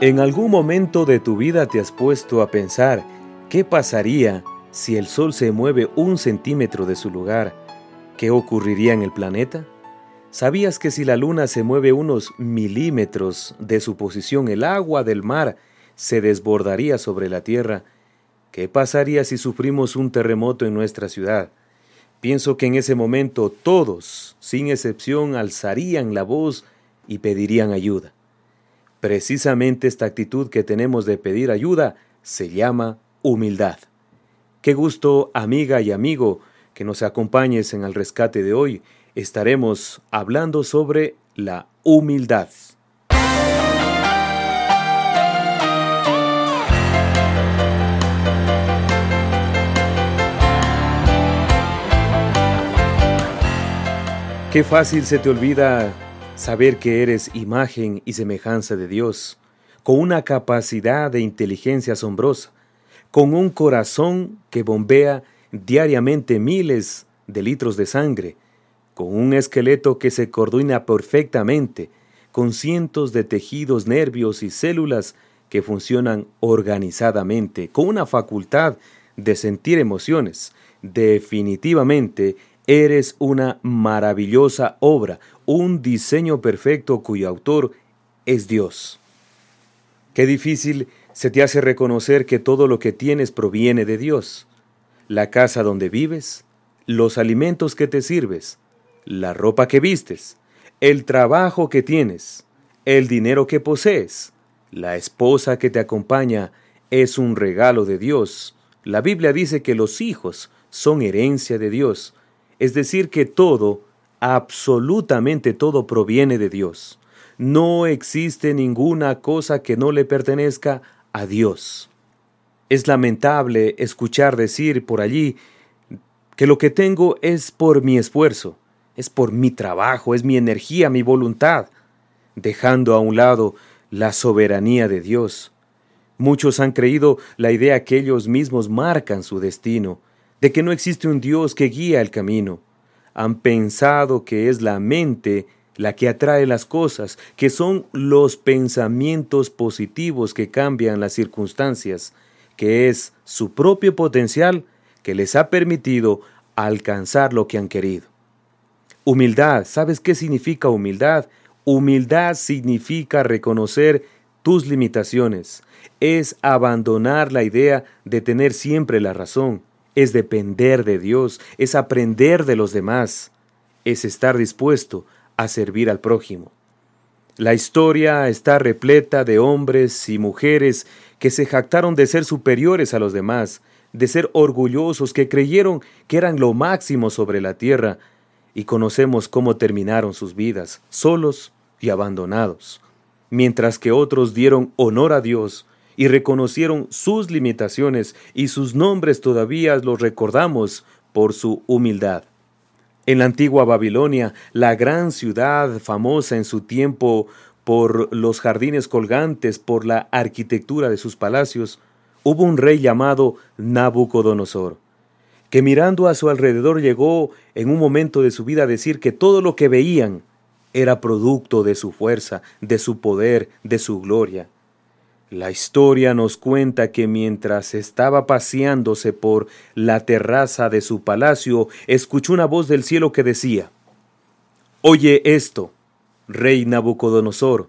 En algún momento de tu vida te has puesto a pensar qué pasaría si el Sol se mueve un centímetro de su lugar. ¿Qué ocurriría en el planeta? ¿Sabías que si la Luna se mueve unos milímetros de su posición, el agua del mar se desbordaría sobre la Tierra? ¿Qué pasaría si sufrimos un terremoto en nuestra ciudad? Pienso que en ese momento todos, sin excepción, alzarían la voz y pedirían ayuda. Precisamente esta actitud que tenemos de pedir ayuda se llama humildad. Qué gusto, amiga y amigo, que nos acompañes en el rescate de hoy. Estaremos hablando sobre la humildad. Qué fácil se te olvida saber que eres imagen y semejanza de Dios, con una capacidad de inteligencia asombrosa, con un corazón que bombea diariamente miles de litros de sangre, con un esqueleto que se coordina perfectamente, con cientos de tejidos, nervios y células que funcionan organizadamente, con una facultad de sentir emociones. Definitivamente Eres una maravillosa obra, un diseño perfecto cuyo autor es Dios. Qué difícil se te hace reconocer que todo lo que tienes proviene de Dios. La casa donde vives, los alimentos que te sirves, la ropa que vistes, el trabajo que tienes, el dinero que posees, la esposa que te acompaña, es un regalo de Dios. La Biblia dice que los hijos son herencia de Dios. Es decir, que todo, absolutamente todo proviene de Dios. No existe ninguna cosa que no le pertenezca a Dios. Es lamentable escuchar decir por allí que lo que tengo es por mi esfuerzo, es por mi trabajo, es mi energía, mi voluntad, dejando a un lado la soberanía de Dios. Muchos han creído la idea que ellos mismos marcan su destino, de que no existe un Dios que guía el camino. Han pensado que es la mente la que atrae las cosas, que son los pensamientos positivos que cambian las circunstancias, que es su propio potencial que les ha permitido alcanzar lo que han querido. Humildad, ¿sabes qué significa humildad? Humildad significa reconocer tus limitaciones, es abandonar la idea de tener siempre la razón, es depender de Dios, es aprender de los demás, es estar dispuesto a servir al prójimo. La historia está repleta de hombres y mujeres que se jactaron de ser superiores a los demás, de ser orgullosos, que creyeron que eran lo máximo sobre la tierra, y conocemos cómo terminaron sus vidas, solos y abandonados, mientras que otros dieron honor a Dios y reconocieron sus limitaciones y sus nombres todavía los recordamos por su humildad. En la antigua Babilonia, la gran ciudad famosa en su tiempo por los jardines colgantes, por la arquitectura de sus palacios, hubo un rey llamado Nabucodonosor, que mirando a su alrededor llegó en un momento de su vida a decir que todo lo que veían era producto de su fuerza, de su poder, de su gloria. La historia nos cuenta que mientras estaba paseándose por la terraza de su palacio, escuchó una voz del cielo que decía, Oye esto, rey Nabucodonosor,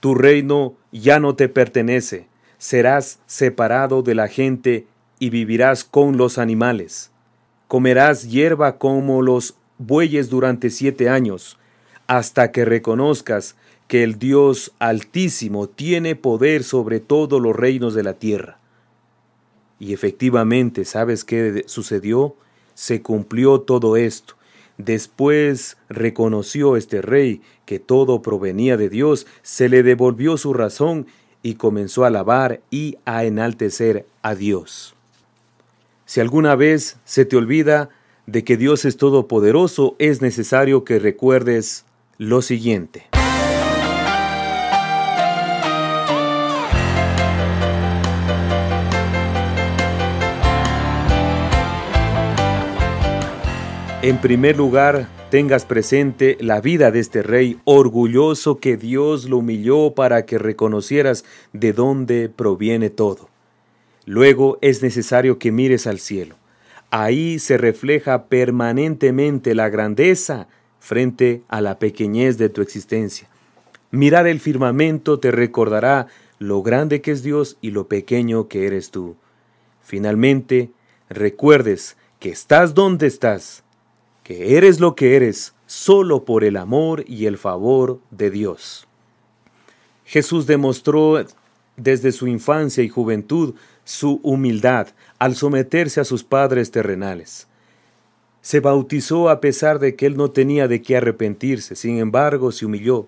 tu reino ya no te pertenece, serás separado de la gente y vivirás con los animales. Comerás hierba como los bueyes durante siete años, hasta que reconozcas que el Dios Altísimo tiene poder sobre todos los reinos de la tierra. Y efectivamente, ¿sabes qué sucedió? Se cumplió todo esto. Después reconoció este rey que todo provenía de Dios, se le devolvió su razón y comenzó a alabar y a enaltecer a Dios. Si alguna vez se te olvida de que Dios es todopoderoso, es necesario que recuerdes lo siguiente. En primer lugar, tengas presente la vida de este rey orgulloso que Dios lo humilló para que reconocieras de dónde proviene todo. Luego es necesario que mires al cielo. Ahí se refleja permanentemente la grandeza frente a la pequeñez de tu existencia. Mirar el firmamento te recordará lo grande que es Dios y lo pequeño que eres tú. Finalmente, recuerdes que estás donde estás eres lo que eres solo por el amor y el favor de Dios. Jesús demostró desde su infancia y juventud su humildad al someterse a sus padres terrenales. Se bautizó a pesar de que él no tenía de qué arrepentirse, sin embargo se humilló.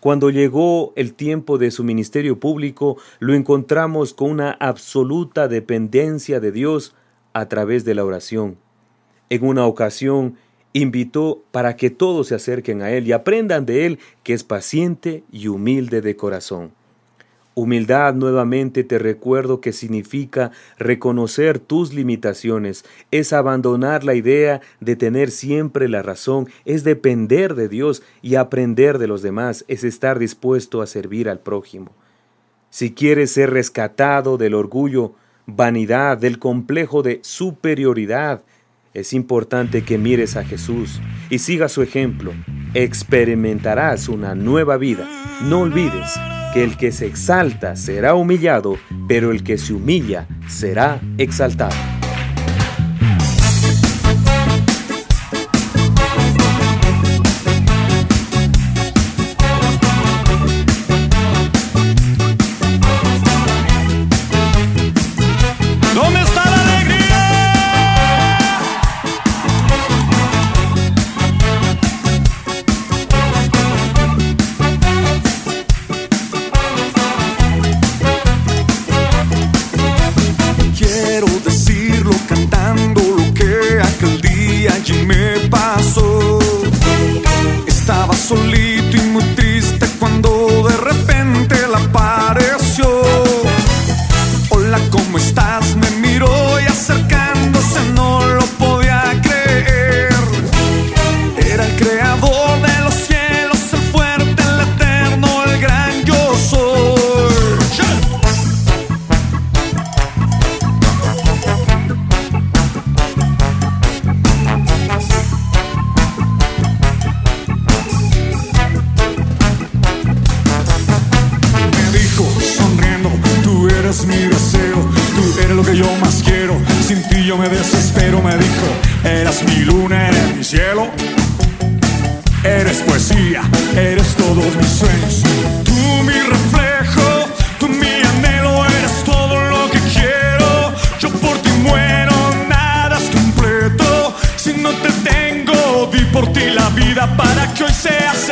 Cuando llegó el tiempo de su ministerio público, lo encontramos con una absoluta dependencia de Dios a través de la oración. En una ocasión invitó para que todos se acerquen a Él y aprendan de Él que es paciente y humilde de corazón. Humildad nuevamente te recuerdo que significa reconocer tus limitaciones, es abandonar la idea de tener siempre la razón, es depender de Dios y aprender de los demás, es estar dispuesto a servir al prójimo. Si quieres ser rescatado del orgullo, vanidad, del complejo de superioridad, es importante que mires a Jesús y sigas su ejemplo. Experimentarás una nueva vida. No olvides que el que se exalta será humillado, pero el que se humilla será exaltado. gasolina eres todos mis sueños. Tú mi reflejo, tú mi anhelo, eres todo lo que quiero. Yo por ti muero, nada es completo. Si no te tengo, di por ti la vida para que hoy seas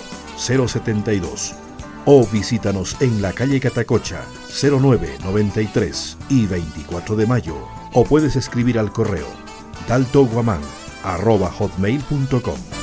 072 o visítanos en la calle Catacocha 0993 y 24 de mayo o puedes escribir al correo daltoguaman arroba hotmail.com.